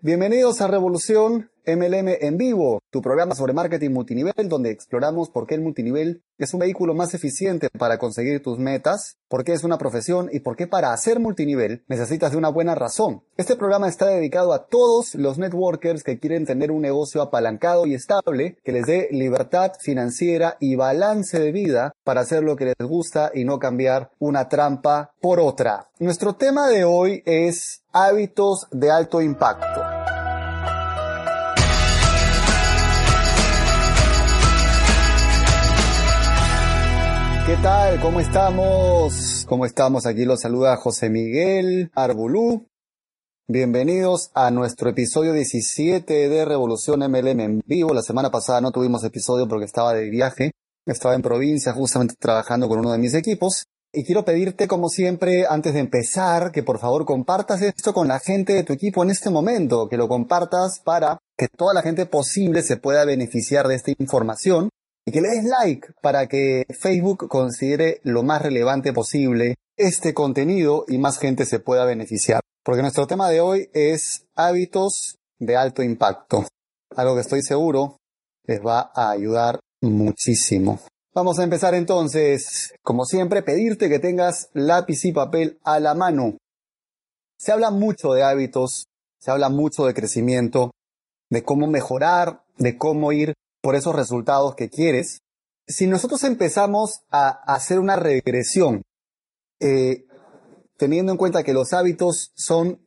Bienvenidos a Revolución MLM en vivo, tu programa sobre marketing multinivel donde exploramos por qué el multinivel es un vehículo más eficiente para conseguir tus metas, por qué es una profesión y por qué para hacer multinivel necesitas de una buena razón. Este programa está dedicado a todos los networkers que quieren tener un negocio apalancado y estable que les dé libertad financiera y balance de vida para hacer lo que les gusta y no cambiar una trampa por otra. Nuestro tema de hoy es hábitos de alto impacto. ¿Qué tal? ¿Cómo estamos? ¿Cómo estamos? Aquí los saluda José Miguel Arbulú. Bienvenidos a nuestro episodio 17 de Revolución MLM en vivo. La semana pasada no tuvimos episodio porque estaba de viaje. Estaba en provincia justamente trabajando con uno de mis equipos. Y quiero pedirte, como siempre, antes de empezar, que por favor compartas esto con la gente de tu equipo en este momento, que lo compartas para que toda la gente posible se pueda beneficiar de esta información y que le des like para que Facebook considere lo más relevante posible este contenido y más gente se pueda beneficiar. Porque nuestro tema de hoy es hábitos de alto impacto. Algo que estoy seguro les va a ayudar muchísimo. Vamos a empezar entonces, como siempre, pedirte que tengas lápiz y papel a la mano. Se habla mucho de hábitos, se habla mucho de crecimiento, de cómo mejorar, de cómo ir por esos resultados que quieres. Si nosotros empezamos a hacer una regresión, eh, teniendo en cuenta que los hábitos son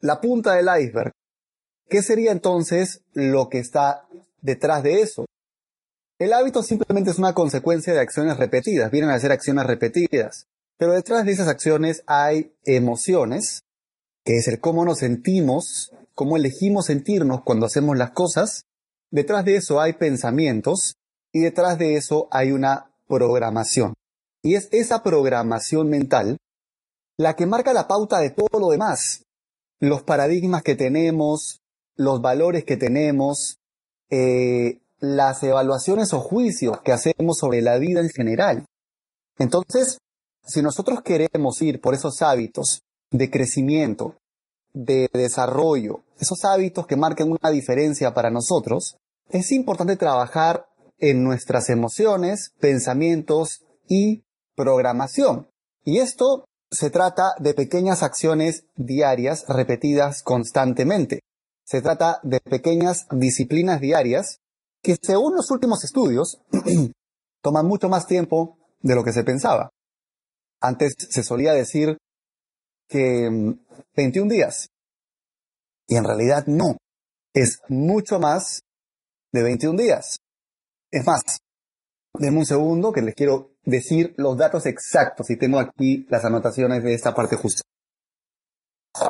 la punta del iceberg, ¿qué sería entonces lo que está detrás de eso? El hábito simplemente es una consecuencia de acciones repetidas, vienen a ser acciones repetidas, pero detrás de esas acciones hay emociones, que es el cómo nos sentimos, cómo elegimos sentirnos cuando hacemos las cosas, Detrás de eso hay pensamientos y detrás de eso hay una programación. Y es esa programación mental la que marca la pauta de todo lo demás. Los paradigmas que tenemos, los valores que tenemos, eh, las evaluaciones o juicios que hacemos sobre la vida en general. Entonces, si nosotros queremos ir por esos hábitos de crecimiento, de desarrollo, esos hábitos que marquen una diferencia para nosotros, es importante trabajar en nuestras emociones, pensamientos y programación. Y esto se trata de pequeñas acciones diarias repetidas constantemente. Se trata de pequeñas disciplinas diarias que según los últimos estudios toman mucho más tiempo de lo que se pensaba. Antes se solía decir que 21 mm, días. Y en realidad no. Es mucho más de 21 días. Es más, denme un segundo que les quiero decir los datos exactos y tengo aquí las anotaciones de esta parte justa.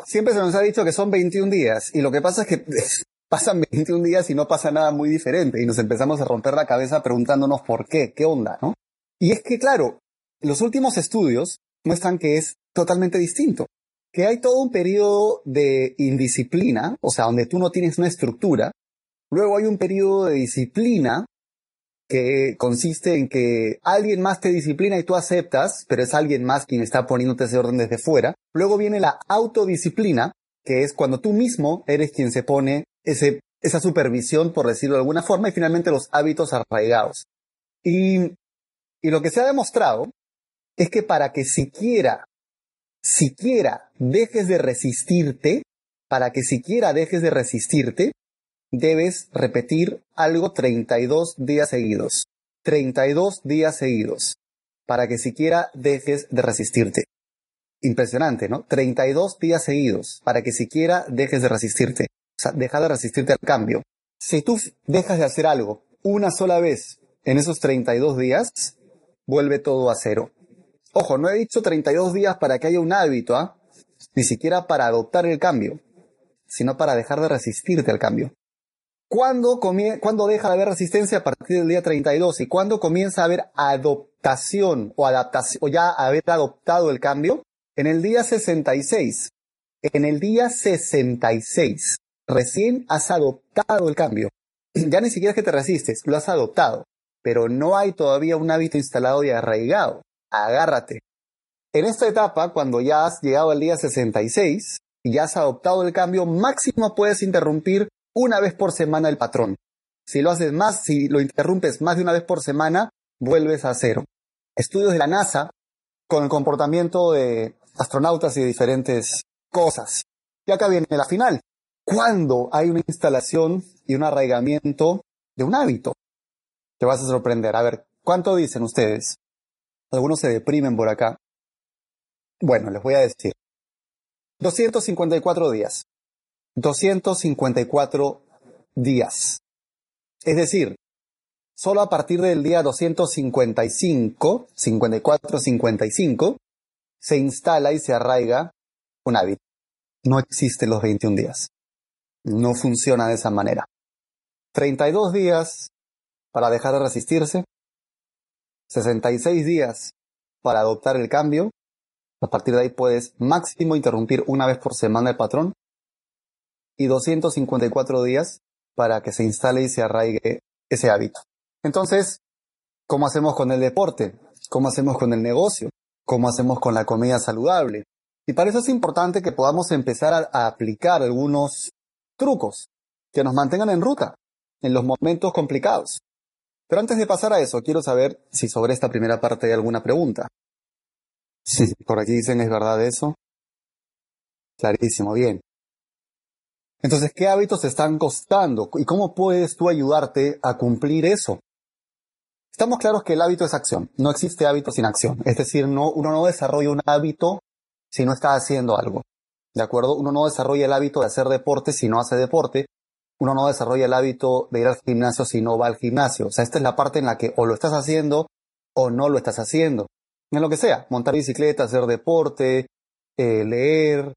Siempre se nos ha dicho que son 21 días y lo que pasa es que pasan 21 días y no pasa nada muy diferente y nos empezamos a romper la cabeza preguntándonos por qué, qué onda, ¿no? Y es que claro, los últimos estudios muestran que es totalmente distinto, que hay todo un periodo de indisciplina, o sea, donde tú no tienes una estructura, Luego hay un periodo de disciplina que consiste en que alguien más te disciplina y tú aceptas, pero es alguien más quien está poniéndote ese orden desde fuera. Luego viene la autodisciplina, que es cuando tú mismo eres quien se pone ese, esa supervisión, por decirlo de alguna forma, y finalmente los hábitos arraigados. Y, y lo que se ha demostrado es que para que siquiera, siquiera dejes de resistirte, para que siquiera dejes de resistirte, debes repetir algo 32 días seguidos. 32 días seguidos. Para que siquiera dejes de resistirte. Impresionante, ¿no? 32 días seguidos. Para que siquiera dejes de resistirte. O sea, deja de resistirte al cambio. Si tú dejas de hacer algo una sola vez en esos 32 días, vuelve todo a cero. Ojo, no he dicho 32 días para que haya un hábito, ¿ah? Ni siquiera para adoptar el cambio, sino para dejar de resistirte al cambio. ¿Cuándo, deja de haber resistencia? A partir del día 32. ¿Y cuándo comienza a haber adaptación o adaptación, o ya haber adoptado el cambio? En el día 66. En el día 66. Recién has adoptado el cambio. Ya ni siquiera es que te resistes, lo has adoptado. Pero no hay todavía un hábito instalado y arraigado. Agárrate. En esta etapa, cuando ya has llegado al día 66, y ya has adoptado el cambio, máximo puedes interrumpir una vez por semana el patrón. Si lo haces más, si lo interrumpes más de una vez por semana, vuelves a cero. Estudios de la NASA con el comportamiento de astronautas y de diferentes cosas. Y acá viene la final. ¿Cuándo hay una instalación y un arraigamiento de un hábito? Te vas a sorprender. A ver, ¿cuánto dicen ustedes? Algunos se deprimen por acá. Bueno, les voy a decir. 254 días. 254 días. Es decir, solo a partir del día 255, 54, 55, se instala y se arraiga un hábito. No existe los 21 días. No funciona de esa manera. 32 días para dejar de resistirse. 66 días para adoptar el cambio. A partir de ahí puedes máximo interrumpir una vez por semana el patrón. Y 254 días para que se instale y se arraigue ese hábito. Entonces, ¿cómo hacemos con el deporte? ¿Cómo hacemos con el negocio? ¿Cómo hacemos con la comida saludable? Y para eso es importante que podamos empezar a, a aplicar algunos trucos que nos mantengan en ruta en los momentos complicados. Pero antes de pasar a eso, quiero saber si sobre esta primera parte hay alguna pregunta. Sí, por aquí dicen, ¿es verdad eso? Clarísimo, bien. Entonces, ¿qué hábitos te están costando? ¿Y cómo puedes tú ayudarte a cumplir eso? Estamos claros que el hábito es acción. No existe hábito sin acción. Es decir, no, uno no desarrolla un hábito si no está haciendo algo. ¿De acuerdo? Uno no desarrolla el hábito de hacer deporte si no hace deporte. Uno no desarrolla el hábito de ir al gimnasio si no va al gimnasio. O sea, esta es la parte en la que o lo estás haciendo o no lo estás haciendo. En lo que sea, montar bicicleta, hacer deporte, eh, leer,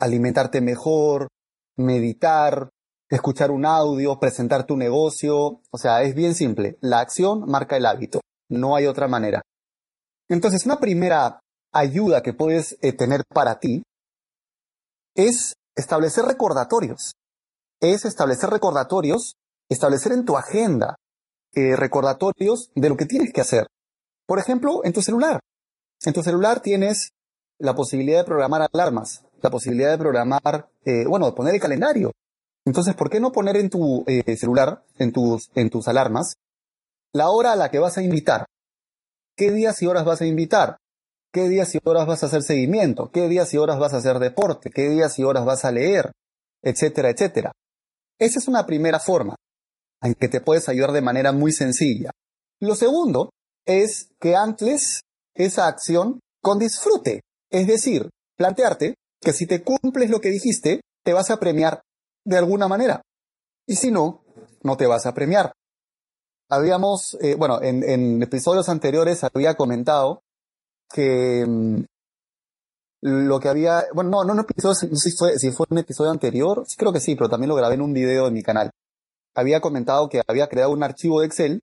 alimentarte mejor, meditar, escuchar un audio, presentar tu negocio. O sea, es bien simple. La acción marca el hábito. No hay otra manera. Entonces, una primera ayuda que puedes eh, tener para ti es establecer recordatorios. Es establecer recordatorios, establecer en tu agenda eh, recordatorios de lo que tienes que hacer. Por ejemplo, en tu celular. En tu celular tienes la posibilidad de programar alarmas, la posibilidad de programar, eh, bueno, de poner el calendario. Entonces, ¿por qué no poner en tu eh, celular, en tus, en tus alarmas, la hora a la que vas a invitar? ¿Qué días y horas vas a invitar? ¿Qué días y horas vas a hacer seguimiento? ¿Qué días y horas vas a hacer deporte? ¿Qué días y horas vas a leer? Etcétera, etcétera. Esa es una primera forma en que te puedes ayudar de manera muy sencilla. Lo segundo es que ancles esa acción con disfrute. Es decir, plantearte que si te cumples lo que dijiste, te vas a premiar de alguna manera. Y si no, no te vas a premiar. Habíamos, eh, bueno, en, episodios anteriores había comentado que mm, lo que había, bueno, no, no, no, no sé si fue, si fue un episodio anterior, sí creo que sí, pero también lo grabé en un video en mi canal. Había comentado que había creado un archivo de Excel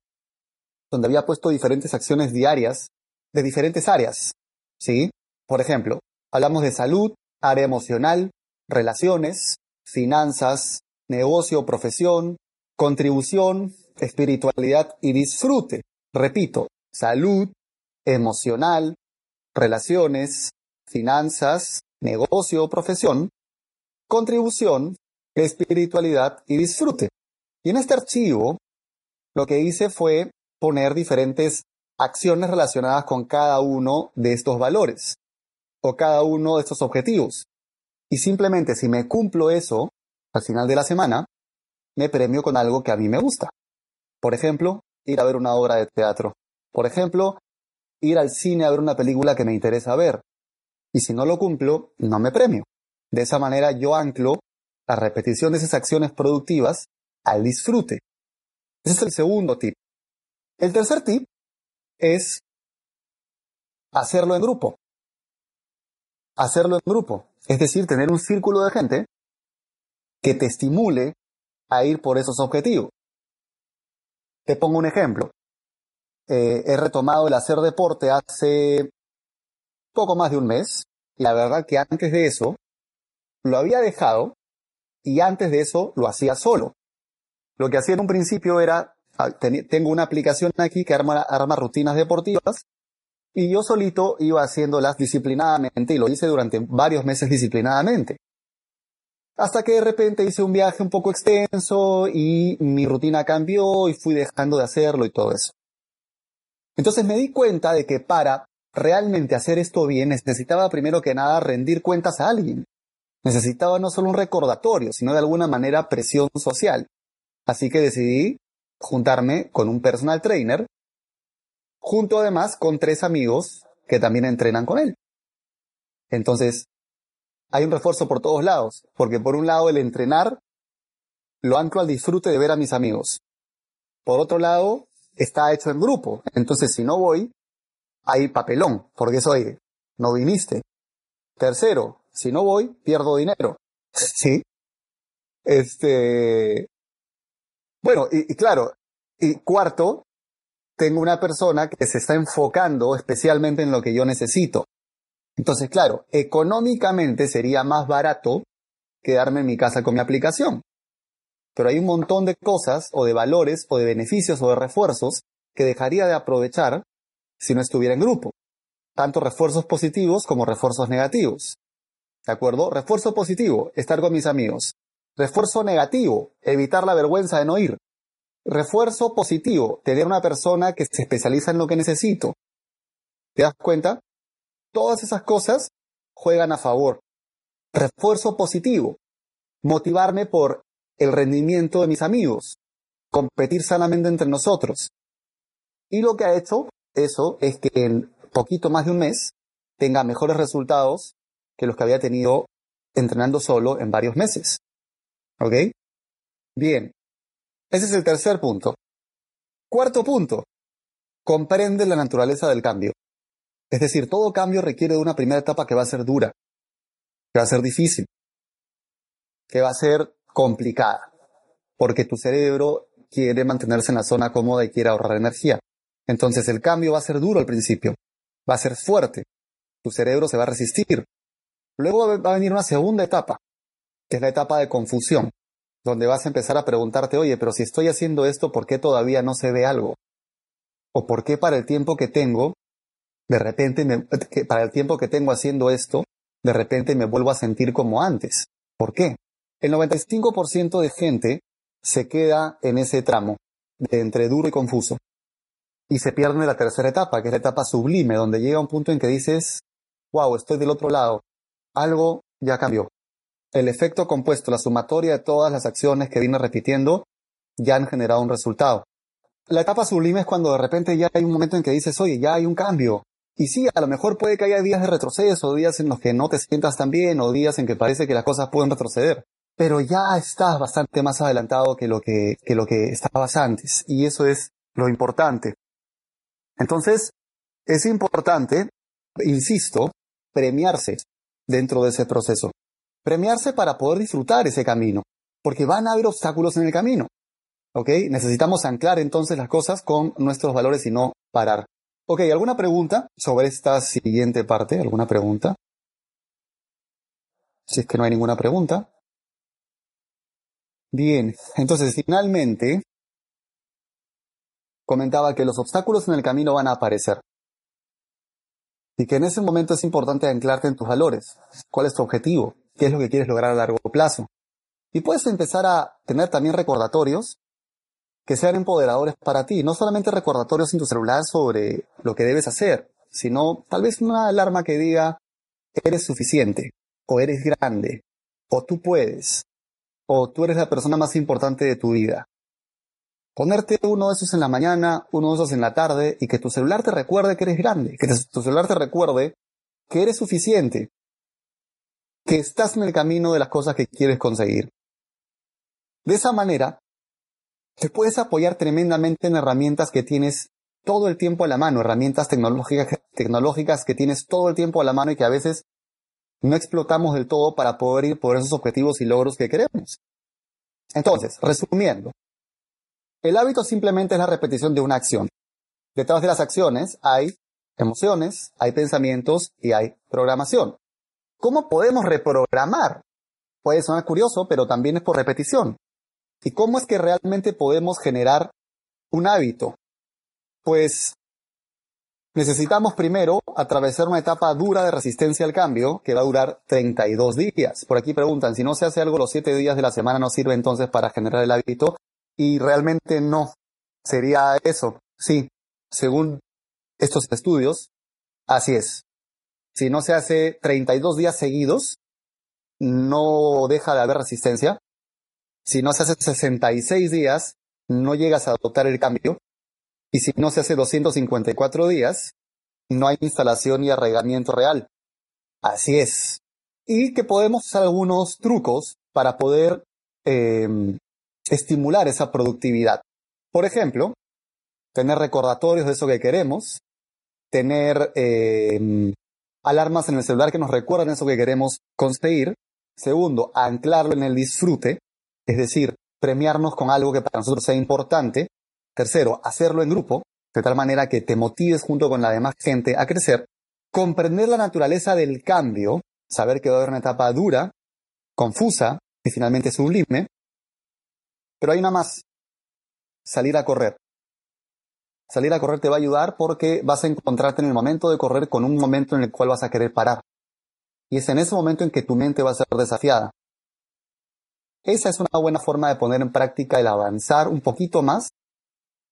donde había puesto diferentes acciones diarias de diferentes áreas, ¿sí? Por ejemplo, hablamos de salud, área emocional, relaciones, finanzas, negocio, profesión, contribución, espiritualidad y disfrute. Repito, salud, emocional, relaciones, finanzas, negocio, profesión, contribución, espiritualidad y disfrute. Y en este archivo, lo que hice fue poner diferentes acciones relacionadas con cada uno de estos valores o cada uno de estos objetivos. Y simplemente si me cumplo eso, al final de la semana, me premio con algo que a mí me gusta. Por ejemplo, ir a ver una obra de teatro. Por ejemplo, ir al cine a ver una película que me interesa ver. Y si no lo cumplo, no me premio. De esa manera yo anclo la repetición de esas acciones productivas al disfrute. Ese es el segundo tip. El tercer tip es hacerlo en grupo. Hacerlo en grupo. Es decir, tener un círculo de gente que te estimule a ir por esos objetivos. Te pongo un ejemplo. Eh, he retomado el hacer deporte hace poco más de un mes. La verdad que antes de eso lo había dejado y antes de eso lo hacía solo. Lo que hacía en un principio era, ah, tengo una aplicación aquí que arma rutinas deportivas y yo solito iba haciéndolas disciplinadamente y lo hice durante varios meses disciplinadamente. Hasta que de repente hice un viaje un poco extenso y mi rutina cambió y fui dejando de hacerlo y todo eso. Entonces me di cuenta de que para realmente hacer esto bien necesitaba primero que nada rendir cuentas a alguien. Necesitaba no solo un recordatorio, sino de alguna manera presión social. Así que decidí juntarme con un personal trainer, junto además con tres amigos que también entrenan con él. Entonces, hay un refuerzo por todos lados, porque por un lado el entrenar lo anclo al disfrute de ver a mis amigos. Por otro lado, está hecho en grupo, entonces si no voy, hay papelón, porque soy, no viniste. Tercero, si no voy, pierdo dinero. ¿Sí? Este. Bueno, y, claro, y cuarto, tengo una persona que se está enfocando especialmente en lo que yo necesito. Entonces, claro, económicamente sería más barato quedarme en mi casa con mi aplicación. Pero hay un montón de cosas, o de valores, o de beneficios, o de refuerzos que dejaría de aprovechar si no estuviera en grupo. Tanto refuerzos positivos como refuerzos negativos. ¿De acuerdo? Refuerzo positivo, estar con mis amigos. Refuerzo negativo, evitar la vergüenza de no ir. Refuerzo positivo, tener una persona que se especializa en lo que necesito. ¿Te das cuenta? Todas esas cosas juegan a favor. Refuerzo positivo, motivarme por el rendimiento de mis amigos, competir sanamente entre nosotros. Y lo que ha hecho eso es que en poquito más de un mes tenga mejores resultados que los que había tenido entrenando solo en varios meses. ¿Ok? Bien. Ese es el tercer punto. Cuarto punto. Comprende la naturaleza del cambio. Es decir, todo cambio requiere de una primera etapa que va a ser dura, que va a ser difícil, que va a ser complicada, porque tu cerebro quiere mantenerse en la zona cómoda y quiere ahorrar energía. Entonces el cambio va a ser duro al principio, va a ser fuerte, tu cerebro se va a resistir, Luego va a venir una segunda etapa, que es la etapa de confusión, donde vas a empezar a preguntarte, oye, pero si estoy haciendo esto, ¿por qué todavía no se ve algo? ¿O por qué para el tiempo que tengo, de repente, me, para el tiempo que tengo haciendo esto, de repente me vuelvo a sentir como antes? ¿Por qué? El 95% de gente se queda en ese tramo, de entre duro y confuso. Y se pierde la tercera etapa, que es la etapa sublime, donde llega un punto en que dices, wow, estoy del otro lado, algo ya cambió. El efecto compuesto, la sumatoria de todas las acciones que vine repitiendo, ya han generado un resultado. La etapa sublime es cuando de repente ya hay un momento en que dices, oye, ya hay un cambio. Y sí, a lo mejor puede que haya días de retroceso, días en los que no te sientas tan bien, o días en que parece que las cosas pueden retroceder. Pero ya estás bastante más adelantado que lo que, que lo que estabas antes. Y eso es lo importante. Entonces, es importante, insisto, premiarse dentro de ese proceso. Premiarse para poder disfrutar ese camino, porque van a haber obstáculos en el camino. ¿Ok? Necesitamos anclar entonces las cosas con nuestros valores y no parar. Ok, ¿alguna pregunta sobre esta siguiente parte? ¿Alguna pregunta? Si es que no hay ninguna pregunta. Bien, entonces finalmente comentaba que los obstáculos en el camino van a aparecer y que en ese momento es importante anclarte en tus valores. ¿Cuál es tu objetivo? ¿Qué es lo que quieres lograr a largo plazo? Y puedes empezar a tener también recordatorios que sean empoderadores para ti, no solamente recordatorios en tu celular sobre lo que debes hacer, sino tal vez una alarma que diga, eres suficiente, o eres grande, o tú puedes, o tú eres la persona más importante de tu vida. Ponerte uno de esos en la mañana, uno de esos en la tarde y que tu celular te recuerde que eres grande, que tu celular te recuerde que eres suficiente, que estás en el camino de las cosas que quieres conseguir. De esa manera, te puedes apoyar tremendamente en herramientas que tienes todo el tiempo a la mano, herramientas tecnológicas, tecnológicas que tienes todo el tiempo a la mano y que a veces no explotamos del todo para poder ir por esos objetivos y logros que queremos. Entonces, resumiendo, el hábito simplemente es la repetición de una acción. Detrás de las acciones hay emociones, hay pensamientos y hay programación. ¿Cómo podemos reprogramar? Puede sonar curioso, pero también es por repetición. ¿Y cómo es que realmente podemos generar un hábito? Pues necesitamos primero atravesar una etapa dura de resistencia al cambio que va a durar 32 días. Por aquí preguntan, si no se hace algo los 7 días de la semana, ¿no sirve entonces para generar el hábito? Y realmente no. Sería eso. Sí, según estos estudios, así es. Si no se hace 32 días seguidos, no deja de haber resistencia. Si no se hace 66 días, no llegas a adoptar el cambio. Y si no se hace 254 días, no hay instalación y arraigamiento real. Así es. Y que podemos usar algunos trucos para poder em, estimular esa productividad. Por ejemplo, tener recordatorios de eso que queremos, tener em, alarmas en el celular que nos recuerdan eso que queremos conseguir. Segundo, anclarlo en el disfrute, es decir, premiarnos con algo que para nosotros sea importante. Tercero, hacerlo en grupo, de tal manera que te motives junto con la demás gente a crecer. Comprender la naturaleza del cambio, saber que va a haber una etapa dura, confusa y finalmente sublime. Pero hay una más, salir a correr. Salir a correr te va a ayudar porque vas a encontrarte en el momento de correr con un momento en el cual vas a querer parar. Y es en ese momento en que tu mente va a ser desafiada. Esa es una buena forma de poner en práctica el avanzar un poquito más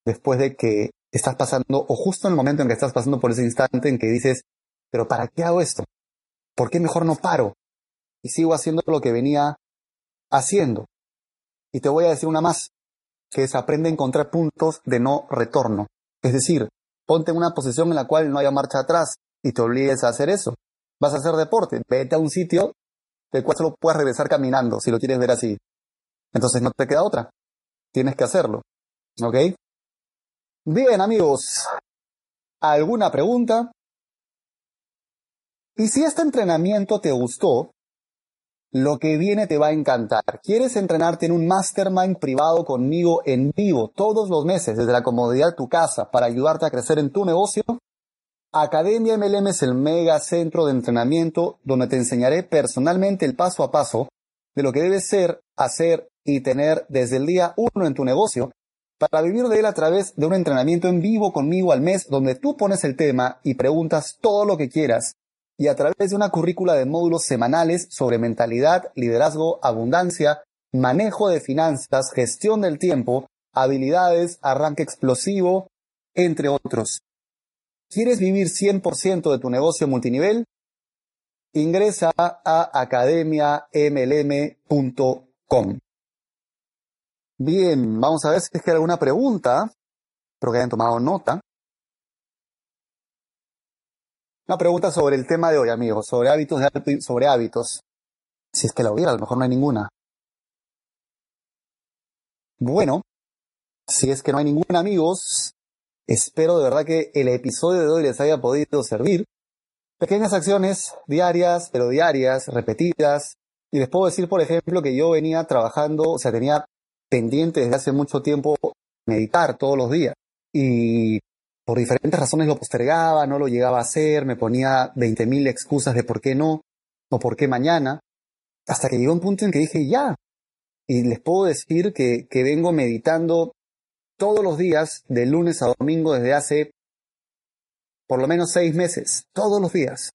después de que estás pasando, o justo en el momento en que estás pasando por ese instante en que dices, pero ¿para qué hago esto? ¿Por qué mejor no paro? Y sigo haciendo lo que venía haciendo. Y te voy a decir una más, que es aprende a encontrar puntos de no retorno. Es decir, ponte en una posición en la cual no haya marcha atrás y te obligues a hacer eso. Vas a hacer deporte, vete a un sitio del cual solo puedes regresar caminando, si lo quieres ver así. Entonces no te queda otra. Tienes que hacerlo. ¿Ok? Bien, amigos, ¿alguna pregunta? Y si este entrenamiento te gustó, lo que viene te va a encantar. ¿Quieres entrenarte en un mastermind privado conmigo en vivo todos los meses desde la comodidad de tu casa para ayudarte a crecer en tu negocio? Academia MLM es el mega centro de entrenamiento donde te enseñaré personalmente el paso a paso de lo que debes ser, hacer y tener desde el día uno en tu negocio para vivir de él a través de un entrenamiento en vivo conmigo al mes donde tú pones el tema y preguntas todo lo que quieras y a través de una currícula de módulos semanales sobre mentalidad, liderazgo, abundancia, manejo de finanzas, gestión del tiempo, habilidades, arranque explosivo, entre otros. ¿Quieres vivir 100% de tu negocio multinivel? Ingresa a academiamlm.com. Bien, vamos a ver si es que hay alguna pregunta. Espero que hayan tomado nota. Una pregunta sobre el tema de hoy, amigos, sobre hábitos, sobre hábitos. Si es que la hubiera, a lo mejor no hay ninguna. Bueno, si es que no hay ninguna, amigos, espero de verdad que el episodio de hoy les haya podido servir. Pequeñas acciones diarias, pero diarias, repetidas. Y les puedo decir, por ejemplo, que yo venía trabajando, o sea, tenía pendiente desde hace mucho tiempo meditar todos los días. Y por diferentes razones lo postergaba, no lo llegaba a hacer, me ponía 20.000 excusas de por qué no, o por qué mañana, hasta que llegó un punto en que dije ya. Y les puedo decir que, que vengo meditando todos los días, de lunes a domingo, desde hace por lo menos seis meses, todos los días,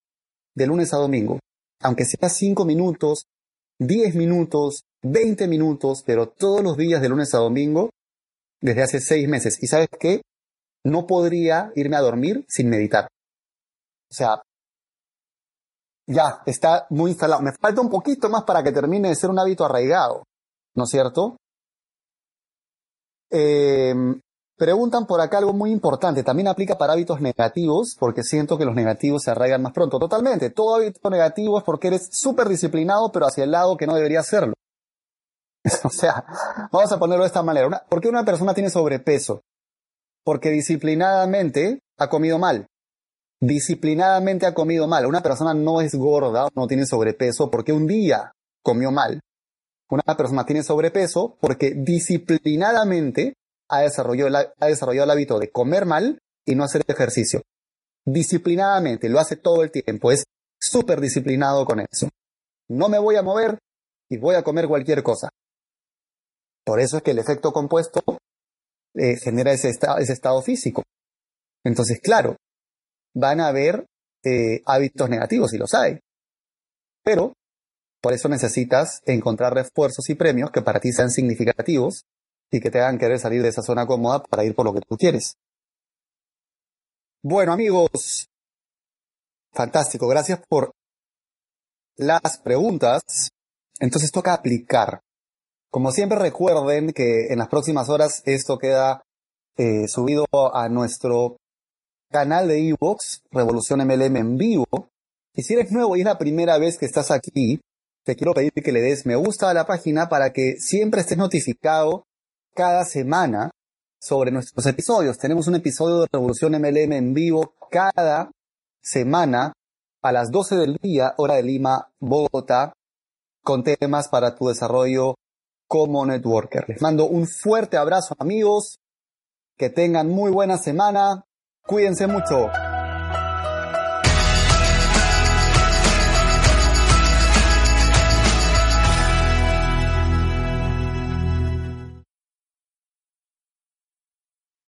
de lunes a domingo. Aunque sea cinco minutos, diez minutos, 20 minutos, pero todos los días de lunes a domingo desde hace seis meses. ¿Y sabes qué? No podría irme a dormir sin meditar. O sea, ya, está muy instalado. Me falta un poquito más para que termine de ser un hábito arraigado, ¿no es cierto? Em, preguntan por acá algo muy importante. También aplica para hábitos negativos, porque siento que los negativos se arraigan más pronto. Totalmente. Todo hábito negativo es porque eres súper disciplinado, pero hacia el lado que no debería serlo. o sea, vamos a ponerlo de esta manera. ¿Por qué una persona tiene sobrepeso? Porque disciplinadamente ha comido mal. Disciplinadamente ha comido mal. Una persona no es gorda, no tiene sobrepeso porque un día comió mal. Una persona tiene sobrepeso porque disciplinadamente ha desarrollado, ha desarrollado el hábito de comer mal y no hacer ejercicio. Disciplinadamente, lo hace todo el tiempo, es súper disciplinado con eso. No me voy a mover y voy a comer cualquier cosa. Por eso es que el efecto compuesto eh, genera ese, ese estado físico. Entonces, claro, van a haber eh, hábitos negativos, y los hay. Pero, por eso necesitas encontrar refuerzos y premios que para ti sean significativos y que te hagan querer salir de esa zona cómoda para ir por lo que tú quieres. Bueno, amigos, fantástico. Gracias por las preguntas. Entonces toca aplicar. Como siempre recuerden que en las próximas horas esto queda eh, subido a nuestro canal de Evox, Revolución MLM en vivo. Y si eres nuevo y es la primera vez que estás aquí, te quiero pedir que le des me gusta a la página para que siempre estés notificado cada semana sobre nuestros episodios. Tenemos un episodio de Revolución MLM en vivo cada semana a las 12 del día, hora de Lima, Bogotá, con temas para tu desarrollo como networker. Les mando un fuerte abrazo amigos, que tengan muy buena semana, cuídense mucho.